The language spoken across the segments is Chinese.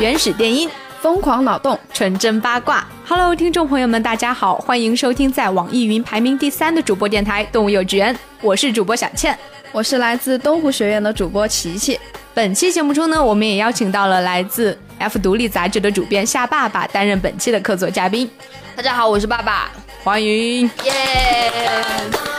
原始电音，疯狂脑洞，纯真八卦。Hello，听众朋友们，大家好，欢迎收听在网易云排名第三的主播电台《动物幼稚园》，我是主播小倩，我是来自东湖学院的主播琪琪。本期节目中呢，我们也邀请到了来自 F 独立杂志的主编夏爸爸担任本期的客座嘉宾。大家好，我是爸爸，欢迎，耶。不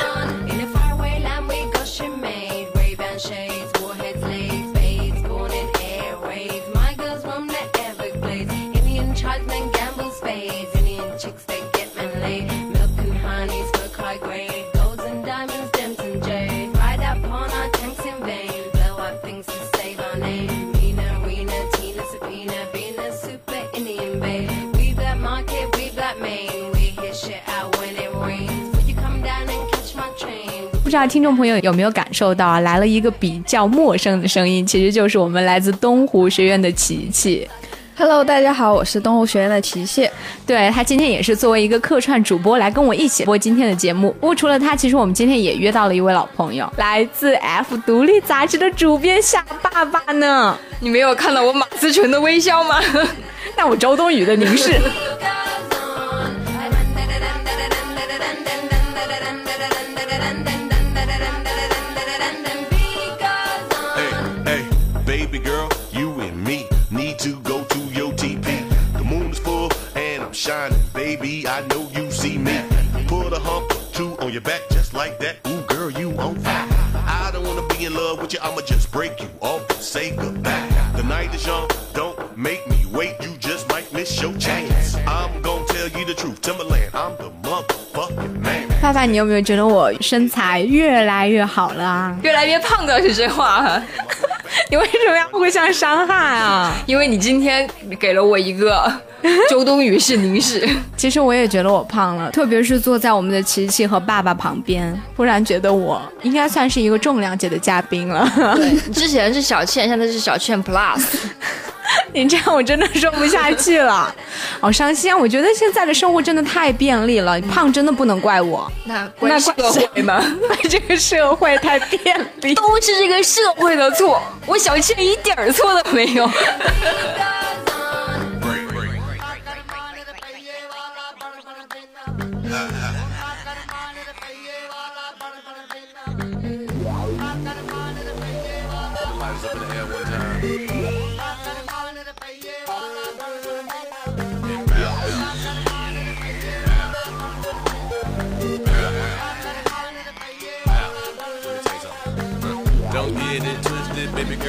道听众朋友有没有感受到啊，来了一个比较陌生的声音，其实就是我们来自东湖学院的琪琪。Hello，大家好，我是东湖学院的琪琪。对他今天也是作为一个客串主播来跟我一起播今天的节目。不过除了他，其实我们今天也约到了一位老朋友，来自 F 独立杂志的主编夏爸爸呢。你没有看到我马思纯的微笑吗？那我周冬雨的凝视。你有没有觉得我身材越来越好了？越来越胖的是这话。你为什么要互相伤害啊？因为你今天给了我一个。周冬雨是凝视，其实我也觉得我胖了，特别是坐在我们的琪琪和爸爸旁边，忽然觉得我应该算是一个重量级的嘉宾了。对，之前是小倩，现在是小倩 Plus。你这样我真的说不下去了，好 伤心啊！我觉得现在的生活真的太便利了，胖真的不能怪我，那怪社会吗？怪 这个社会太便利，都是这个社会的错，我小倩一点错都没有。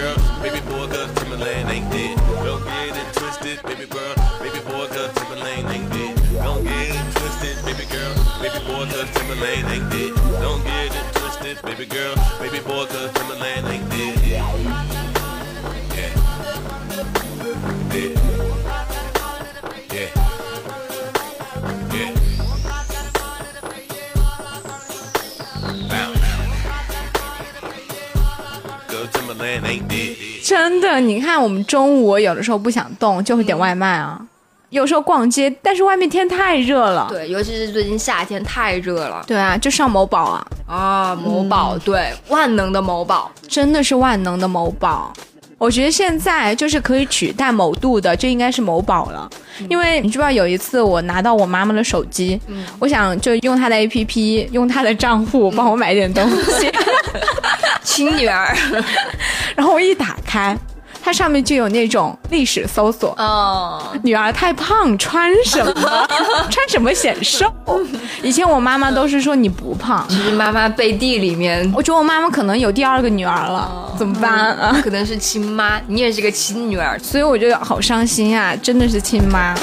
girl, baby boy, cause Timberlane ain't dead. Don't get it twisted, baby girl, baby boy, cause Timberlane ain't dead. Don't get it twisted, baby girl, baby boy, cause Timberlane ain't dead. Don't get it twisted, baby girl, baby boy, cause Timberlane ain't dead. 的，你看我们中午有的时候不想动，就会点外卖啊。有时候逛街，但是外面天太热了。对，尤其是最近夏天太热了。对啊，就上某宝啊。啊，某宝，对，万能的某宝，真的是万能的某宝。我觉得现在就是可以取代某度的，就应该是某宝了。因为你知不知道，有一次我拿到我妈妈的手机，我想就用她的 APP，用她的账户帮我买点东西，亲女儿。然后我一打开。它上面就有那种历史搜索，哦，女儿太胖穿什么？穿什么显瘦？以前我妈妈都是说你不胖，其实妈妈背地里面，我觉得我妈妈可能有第二个女儿了，怎么办啊？可能是亲妈，你也是个亲女儿，所以我觉得好伤心啊，真的是亲妈。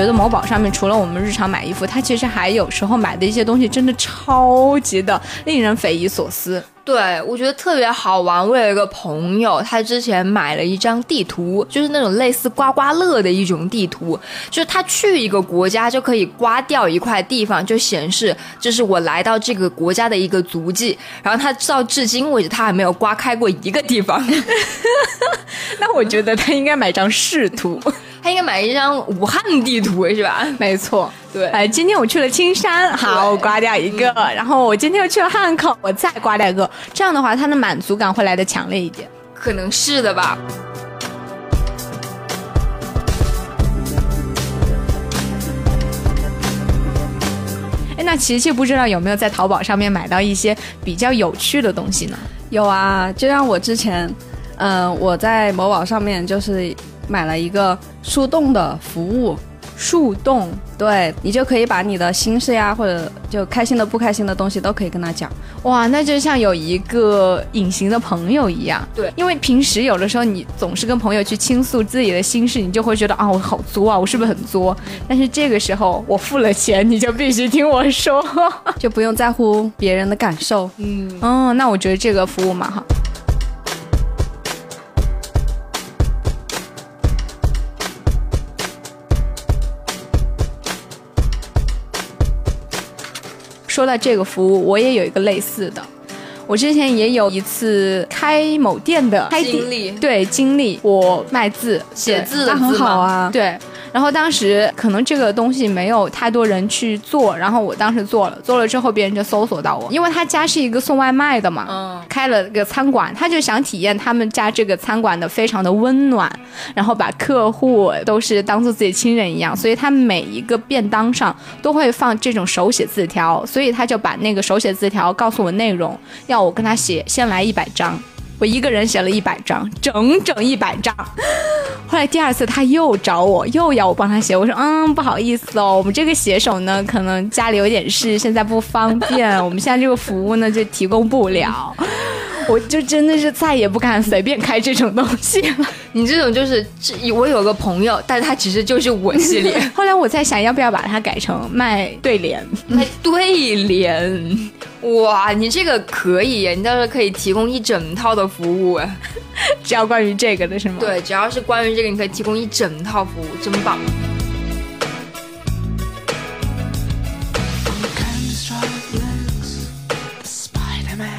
觉得某宝上面除了我们日常买衣服，它其实还有时候买的一些东西真的超级的令人匪夷所思。对，我觉得特别好玩。我有一个朋友，他之前买了一张地图，就是那种类似刮刮乐的一种地图，就是他去一个国家就可以刮掉一块地方，就显示这是我来到这个国家的一个足迹。然后他到至今为止，他还没有刮开过一个地方。那我觉得他应该买张视图，他应该买一张武汉地图，是吧？没错。对，哎，今天我去了青山，好，我刮掉一个。然后我今天又去了汉口，我再刮掉一个。这样的话，他的满足感会来的强烈一点。可能是的吧。哎，那琪琪不知道有没有在淘宝上面买到一些比较有趣的东西呢？有啊，就像我之前，嗯、我在某宝上面就是买了一个树洞的服务，树洞，对你就可以把你的心事呀，或者就开心的、不开心的东西都可以跟他讲。哇，那就像有一个隐形的朋友一样。对因为平时有的时候你总是跟朋友去倾诉自己的心事，你就会觉得啊，我好作啊，我是不是很作？但是这个时候我付了钱，你就必须听我说。就不用在乎别人的感受。嗯哦，那我觉得这个服务蛮好。说到这个服务，我也有一个类似的。我之前也有一次开某店的开经历。对经历，我卖字写字那很好啊，对，然后当时可能这个东西没有太多人去做，然后我当时做了，做了之后别人就搜索到我，因为他家是一个送外卖的嘛，嗯开了个餐馆，他就想体验他们家这个餐馆的非常的温暖，然后把客户都是当做自己亲人一样，所以他每一个便当上都会放这种手写字条，所以他就把那个手写字条告诉我内容，要我跟他写，先来一百张。我一个人写了一百张，整整一百张。后来第二次他又找我，又要我帮他写。我说，嗯，不好意思哦，我们这个写手呢，可能家里有点事，现在不方便，我们现在这个服务呢就提供不了。我就真的是再也不敢随便开这种东西了。你这种就是，我有个朋友，但他其实就是我系列 后来我在想，要不要把它改成卖对联？卖对联。哇，你这个可以耶，你到时候可以提供一整套的服务哎。只要关于这个的是吗？。对，只要是关于这个，你可以提供一整套服务，真棒。Spider-Man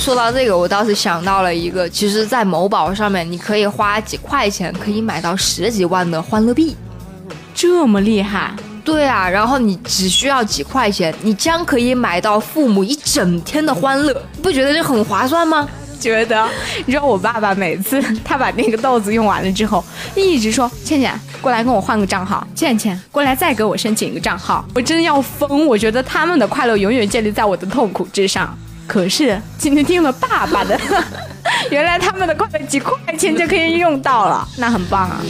说到这个，我倒是想到了一个，其实，在某宝上面，你可以花几块钱可以买到十几万的欢乐币。这么厉害，对啊，然后你只需要几块钱，你将可以买到父母一整天的欢乐，你不觉得这很划算吗？觉得，你知道我爸爸每次他把那个豆子用完了之后，一直说倩倩过来跟我换个账号，倩倩过来再给我申请一个账号，我真的要疯。我觉得他们的快乐永远建立在我的痛苦之上。可是今天听了爸爸的，原来他们的快乐几块钱就可以用到了，那很棒啊！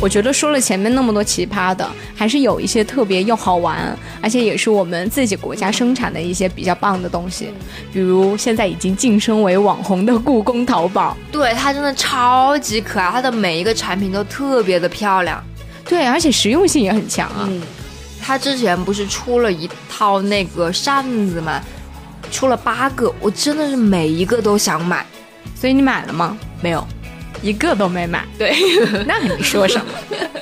我觉得说了前面那么多奇葩的，还是有一些特别又好玩，而且也是我们自己国家生产的一些比较棒的东西，比如现在已经晋升为网红的故宫淘宝。对，它真的超级可爱，它的每一个产品都特别的漂亮。对，而且实用性也很强啊。它之前不是出了一套那个扇子吗？出了八个，我真的是每一个都想买。所以你买了吗？没有，一个都没买。对，那你说什么？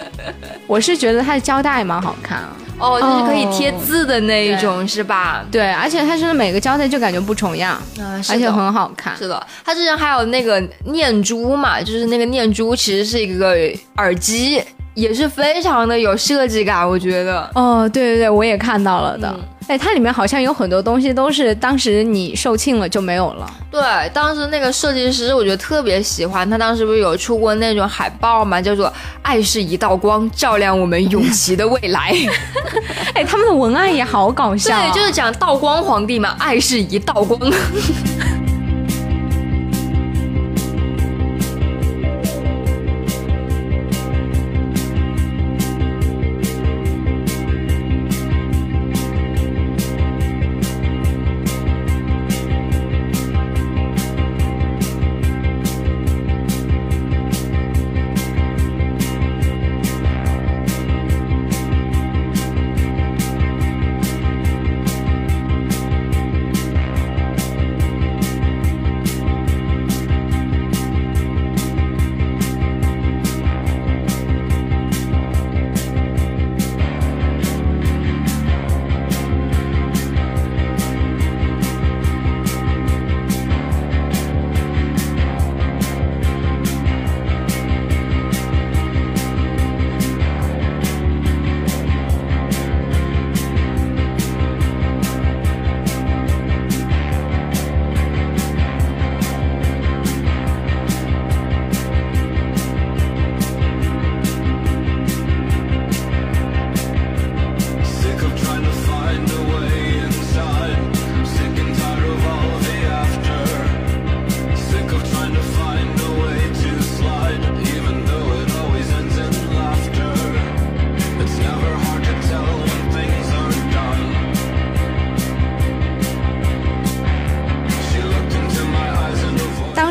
我是觉得它的胶带蛮好看啊。哦，就是可以贴字的那一种，是吧？对，而且它是每个胶带就感觉不重样，嗯，而且很好看。是的，它之前还有那个念珠嘛，就是那个念珠其实是一个耳机，也是非常的有设计感，我觉得。哦，对对对，我也看到了的。哎，它里面好像有很多东西都是当时你售罄了就没有了。对，当时那个设计师我觉得特别喜欢，他当时不是有出过那种海报嘛，叫做“爱是一道光，照亮我们永琪的未来 ”。哎，他们的文案也好搞笑、啊。对，就是讲道光皇帝嘛，爱是一道光。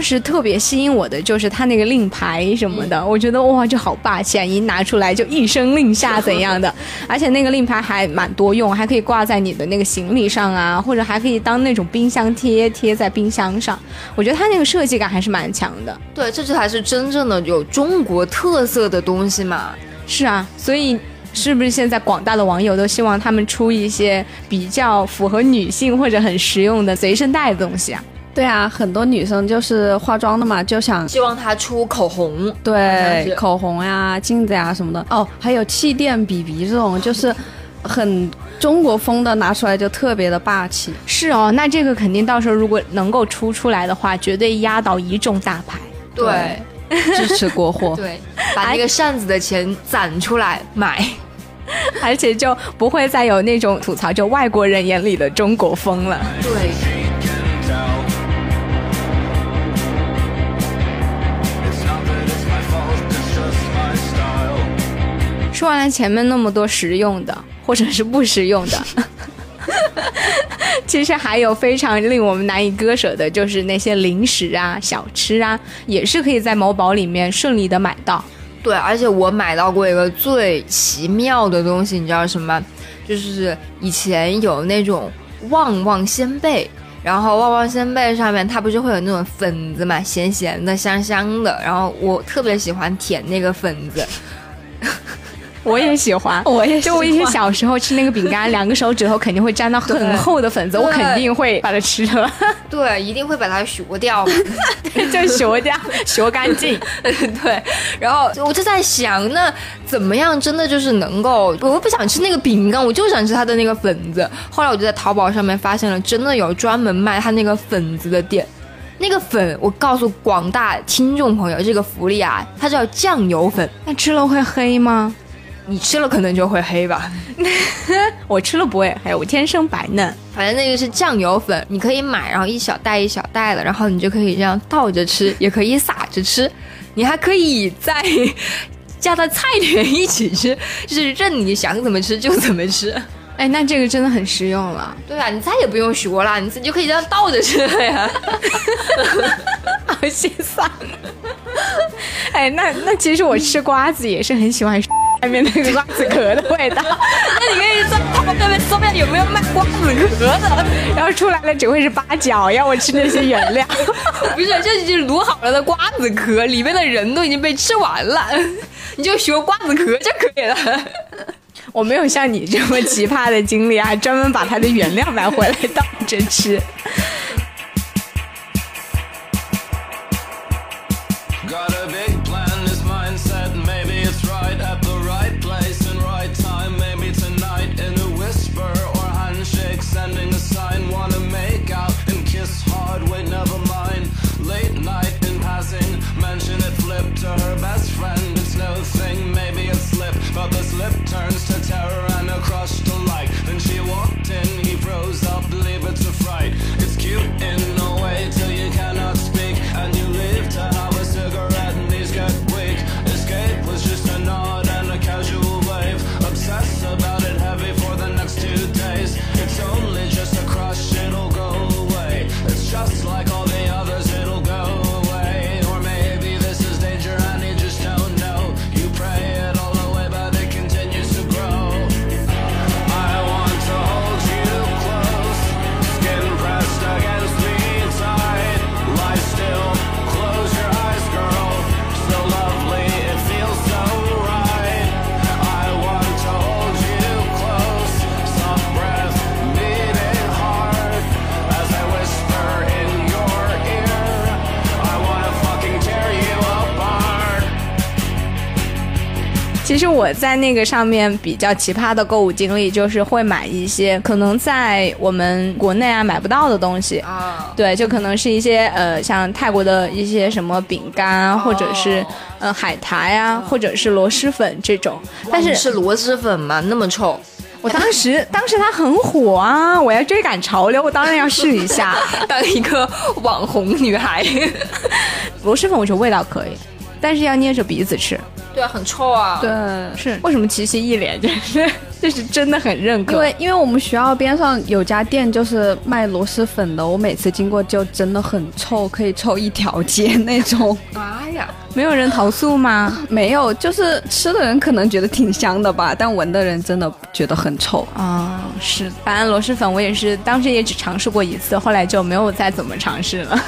时特别吸引我的就是它那个令牌什么的，我觉得哇，就好霸气啊！一拿出来就一声令下怎样的，而且那个令牌还蛮多用，还可以挂在你的那个行李上啊，或者还可以当那种冰箱贴贴在冰箱上。我觉得它那个设计感还是蛮强的。对，这才是真正的有中国特色的东西嘛。是啊，所以是不是现在广大的网友都希望他们出一些比较符合女性或者很实用的随身带的东西啊？对啊，很多女生就是化妆的嘛，就想希望她出口红，对口红呀、镜子呀什么的。哦，还有气垫 BB 这种，就是很中国风的，拿出来就特别的霸气。是哦，那这个肯定到时候如果能够出出来的话，绝对压倒一众大牌。对支持国货。对，把那个扇子的钱攒出来买。而且就不会再有那种吐槽就外国人眼里的中国风了。对，说完了前面那么多实用的，或者是不实用的，其实还有非常令我们难以割舍的，就是那些零食啊、小吃啊，也是可以在某宝里面顺利的买到。对，而且我买到过一个最奇妙的东西，你知道什么？就是以前有那种旺旺仙贝，然后旺旺仙贝上面它不是会有那种粉子嘛，咸咸的、香香的，然后我特别喜欢舔那个粉子。我也喜欢，我也就我以前小时候吃那个饼干，两个手指头肯定会沾到很厚的粉子，我肯定会把它吃了，对，一定会把它削掉嘛。就削掉，削 干净。对，然后我就在想，那怎么样真的就是能够，我又不想吃那个饼干，我就想吃它的那个粉子。后来我就在淘宝上面发现了，真的有专门卖它那个粉子的店。那个粉，我告诉广大听众朋友，这个福利啊，它叫酱油粉，那吃了会黑吗？你吃了可能就会黑吧。我吃了不会黑，我天生白嫩。反正那个是酱油粉，你可以买，然后一小袋一小袋的，然后你就可以这样倒着吃，也可以撒着吃，你还可以再加到菜里面一起吃，就是任你想怎么吃就怎么吃。哎，那这个真的很实用了。对啊，你再也不用学了，你自己就可以这样倒着吃了呀。好心酸。哎，那那其实我吃瓜子也是很喜欢外面那个瓜子壳的味道，那你可以在淘宝上面搜一下有没有卖瓜子壳的。然后出来了只会是八角，要我吃那些原料。不是，这就是卤好了的瓜子壳，里面的人都已经被吃完了，你就学瓜子壳就可以了。我没有像你这么奇葩的经历，啊专门把它的原料买回来倒着吃。我在那个上面比较奇葩的购物经历，就是会买一些可能在我们国内啊买不到的东西。啊，对，就可能是一些呃，像泰国的一些什么饼干啊，或者是呃海苔啊，或者是螺蛳粉这种。但是是螺蛳粉吗？那么臭？我当时 当时它很火啊，我要追赶潮流，我当然要试一下。当一个网红女孩，螺蛳粉我觉得味道可以，但是要捏着鼻子吃。对啊，很臭啊。对，是为什么琪琪一脸就是 就是真的很认可？因为因为我们学校边上有家店就是卖螺蛳粉的，我每次经过就真的很臭，可以臭一条街那种。妈呀！没有人投诉吗？没有，就是吃的人可能觉得挺香的吧，但闻的人真的觉得很臭。啊、是，反正螺蛳粉我也是当时也只尝试过一次，后来就没有再怎么尝试了。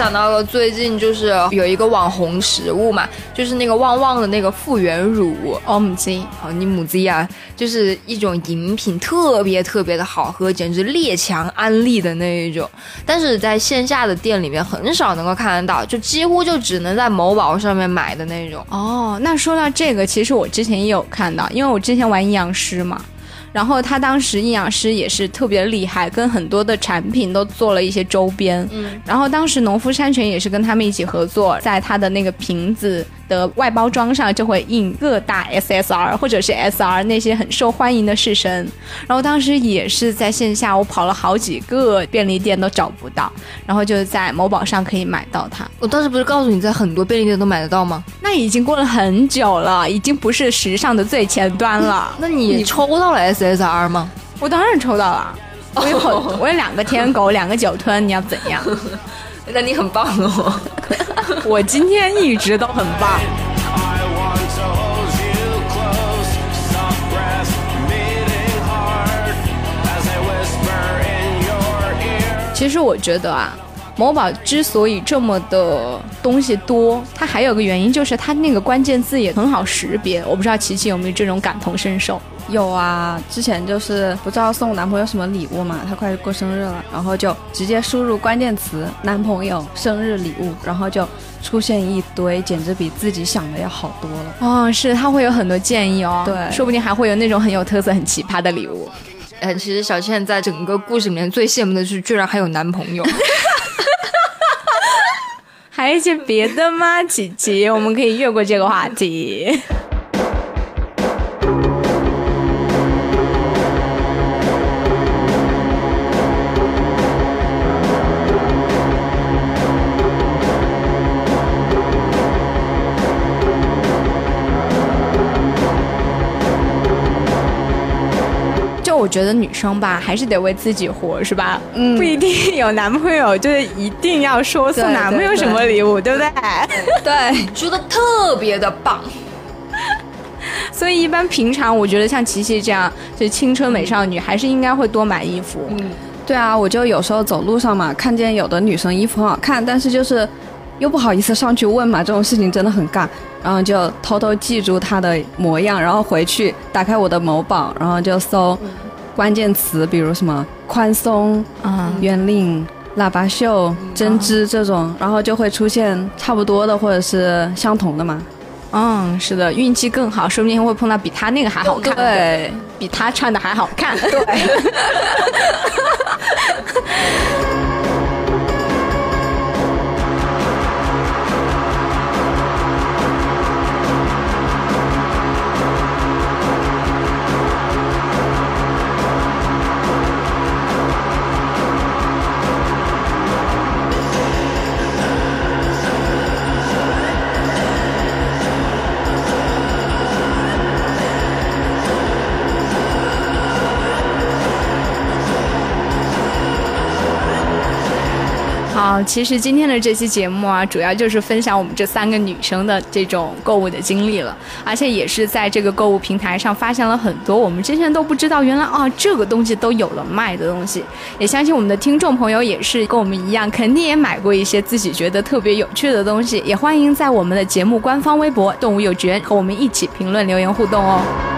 想到了最近就是有一个网红食物嘛，就是那个旺旺的那个复原乳。OMG，好，你母鸡啊，就是一种饮品，特别特别的好喝，简直列强安利的那一种。但是在线下的店里面很少能够看得到，就几乎就只能在某宝上面买的那种。哦，那说到这个，其实我之前也有看到，因为我之前玩阴阳师嘛，然后他当时营养师也是特别厉害，跟很多的产品都做了一些周边。嗯，然后当时农夫山泉也是跟他们一起合作，在他的那个瓶子的外包装上就会印各大 SSR 或者是 SR 那些很受欢迎的式神。然后当时也是在线下，我跑了好几个便利店都找不到，然后就在某宝上可以买到它。我当时不是告诉你在很多便利店都买得到吗？那已经过了很久了，已经不是时尚的最前端了。那你抽到了 SSR 吗？我当然抽到了，我有好我有两个天狗，两个酒吞，你要怎样？那你很棒哦。我今天一直都很棒。I want to hold you close, soft breath beating hard as I whisper in your ear. 其实我觉得啊，某宝之所以这么的东西多，它还有个原因就是它那个关键字也很好识别。我不知道琪琪有没有这种感同身受。有啊，之前就是不知道送男朋友什么礼物嘛，他快过生日了，然后就直接输入关键词“男朋友生日礼物”，然后就出现一堆，简直比自己想的要好多了。哦，是，它会有很多建议哦，对说不定还会有那种很有特色、很奇葩的礼物。嗯，其实小倩在整个故事里面最羡慕的是，居然还有男朋友。还有一些别的吗，姐姐？我们可以越过这个话题。觉得女生吧，还是得为自己活，是吧？嗯不一定有男朋友，就是一定要说送对男朋友什么礼物，对不对？对，觉得特别的棒。所以一般平常，我觉得像琪琪这样就青春美少女，还是应该会多买衣服。嗯对啊，我就有时候走路上嘛，看见有的女生衣服很好看，但是就是又不好意思上去问嘛，这种事情真的很尬。然后就偷偷记住她的模样，然后回去打开我的某宝，然后就搜关键词，比如什么宽松、嗯，圆领、喇叭袖、针织这种，然后就会出现差不多的或者是相同的嘛。嗯，是的，运气更好，说不定会碰到比他那个还好看，对，比他穿的还好看。对。好，其实今天的这期节目啊，主要就是分享我们这三个女生的这种购物的经历了，而且也是在这个购物平台上发现了很多我们之前都不知道，原来啊这个东西都有了卖的东西。也相信我们的听众朋友也是跟我们一样，肯定也买过一些自己觉得特别有趣的东西。也欢迎在我们的节目官方微博“动物幼稚园”和我们一起评论留言互动哦。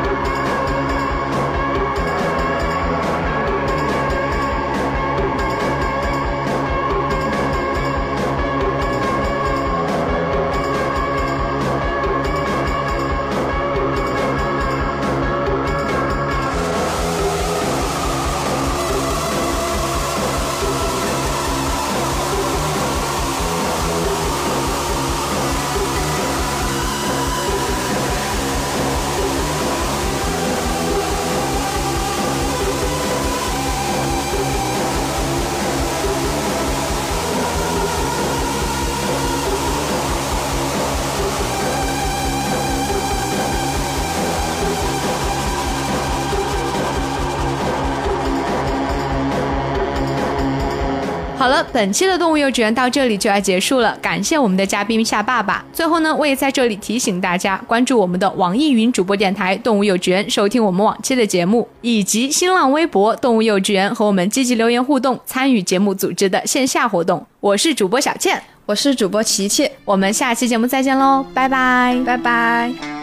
本期的动物幼稚园到这里就要结束了，感谢我们的嘉宾夏爸爸。最后呢，我也在这里提醒大家，关注我们的网易云主播电台“动物幼稚园”，收听我们往期的节目，以及新浪微博“动物幼稚园”和我们积极留言互动，参与节目组织的线下活动。我是主播小倩，我是主播琪琪，我们下期节目再见喽，拜拜。拜拜。